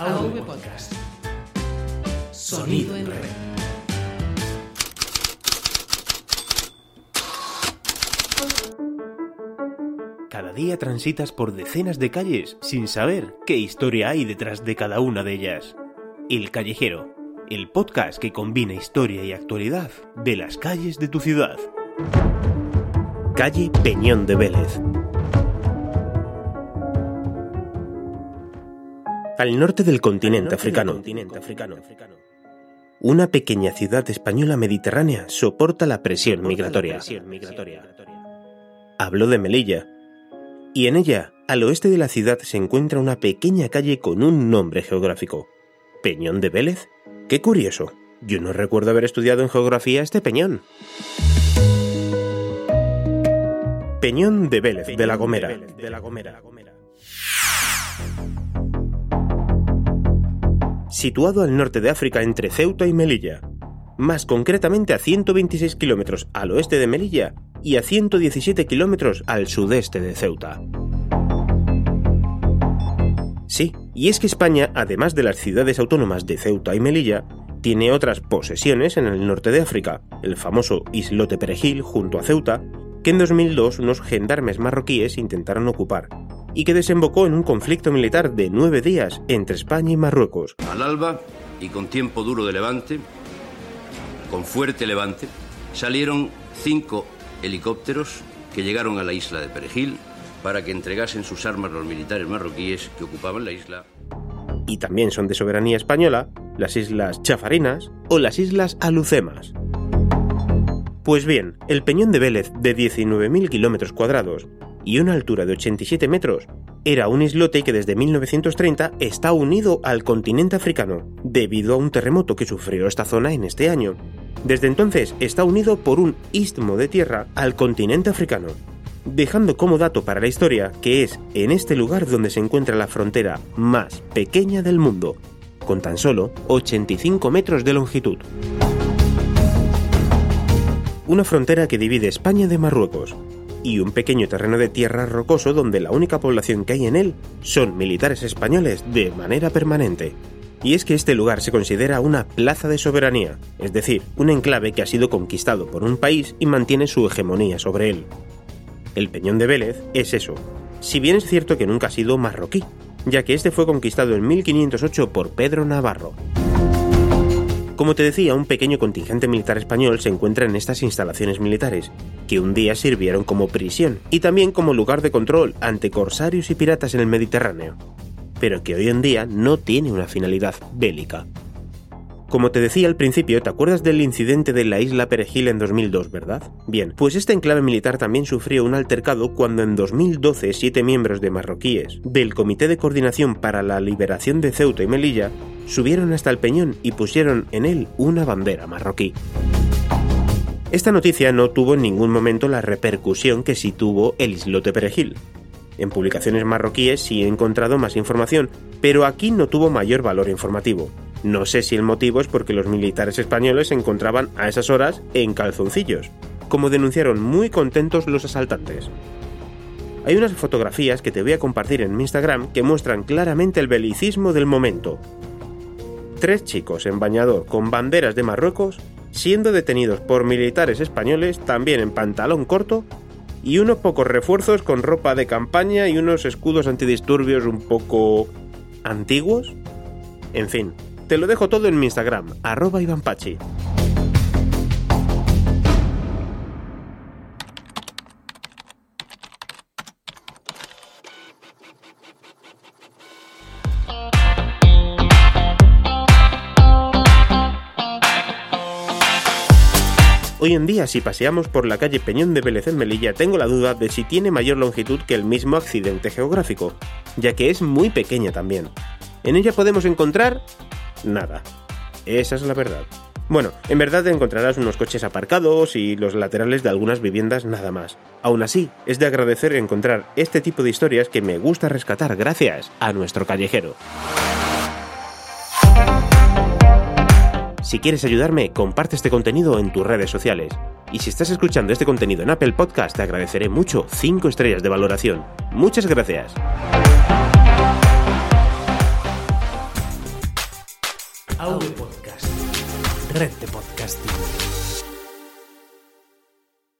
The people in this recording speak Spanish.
AV Podcast. Sonido en red. Cada día transitas por decenas de calles sin saber qué historia hay detrás de cada una de ellas. El Callejero, el podcast que combina historia y actualidad de las calles de tu ciudad. Calle Peñón de Vélez. Al norte del continente africano, una pequeña ciudad española mediterránea soporta la presión migratoria. Hablo de Melilla, y en ella, al oeste de la ciudad, se encuentra una pequeña calle con un nombre geográfico. ¿Peñón de Vélez? Qué curioso. Yo no recuerdo haber estudiado en geografía este peñón. Peñón de Vélez de la Gomera. Situado al norte de África entre Ceuta y Melilla, más concretamente a 126 kilómetros al oeste de Melilla y a 117 kilómetros al sudeste de Ceuta. Sí, y es que España, además de las ciudades autónomas de Ceuta y Melilla, tiene otras posesiones en el norte de África, el famoso islote Perejil junto a Ceuta, que en 2002 unos gendarmes marroquíes intentaron ocupar, y que desembocó en un conflicto militar de nueve días entre España y Marruecos. Al alba y con tiempo duro de levante, con fuerte levante, salieron cinco helicópteros que llegaron a la isla de Perejil para que entregasen sus armas a los militares marroquíes que ocupaban la isla. Y también son de soberanía española las islas Chafarinas o las islas Alucemas. Pues bien, el Peñón de Vélez, de 19.000 kilómetros cuadrados y una altura de 87 metros, era un islote que desde 1930 está unido al continente africano, debido a un terremoto que sufrió esta zona en este año. Desde entonces está unido por un istmo de tierra al continente africano, dejando como dato para la historia que es en este lugar donde se encuentra la frontera más pequeña del mundo, con tan solo 85 metros de longitud. Una frontera que divide España de Marruecos, y un pequeño terreno de tierra rocoso donde la única población que hay en él son militares españoles de manera permanente. Y es que este lugar se considera una plaza de soberanía, es decir, un enclave que ha sido conquistado por un país y mantiene su hegemonía sobre él. El Peñón de Vélez es eso, si bien es cierto que nunca ha sido marroquí, ya que este fue conquistado en 1508 por Pedro Navarro. Como te decía, un pequeño contingente militar español se encuentra en estas instalaciones militares, que un día sirvieron como prisión y también como lugar de control ante corsarios y piratas en el Mediterráneo, pero que hoy en día no tiene una finalidad bélica. Como te decía al principio, ¿te acuerdas del incidente de la isla Perejil en 2002, verdad? Bien, pues este enclave militar también sufrió un altercado cuando en 2012 siete miembros de marroquíes del Comité de Coordinación para la Liberación de Ceuta y Melilla subieron hasta el peñón y pusieron en él una bandera marroquí. Esta noticia no tuvo en ningún momento la repercusión que sí tuvo el islote Perejil. En publicaciones marroquíes sí he encontrado más información, pero aquí no tuvo mayor valor informativo. No sé si el motivo es porque los militares españoles se encontraban a esas horas en calzoncillos, como denunciaron muy contentos los asaltantes. Hay unas fotografías que te voy a compartir en mi Instagram que muestran claramente el belicismo del momento, tres chicos en bañador con banderas de Marruecos siendo detenidos por militares españoles también en pantalón corto y unos pocos refuerzos con ropa de campaña y unos escudos antidisturbios un poco antiguos. En fin, te lo dejo todo en mi Instagram, arroba Pachi. Hoy en día, si paseamos por la calle Peñón de Vélez en Melilla, tengo la duda de si tiene mayor longitud que el mismo accidente geográfico, ya que es muy pequeña también. En ella podemos encontrar nada. Esa es la verdad. Bueno, en verdad encontrarás unos coches aparcados y los laterales de algunas viviendas nada más. Aún así, es de agradecer encontrar este tipo de historias que me gusta rescatar gracias a nuestro callejero. Si quieres ayudarme, comparte este contenido en tus redes sociales. Y si estás escuchando este contenido en Apple Podcast, te agradeceré mucho 5 estrellas de valoración. Muchas gracias.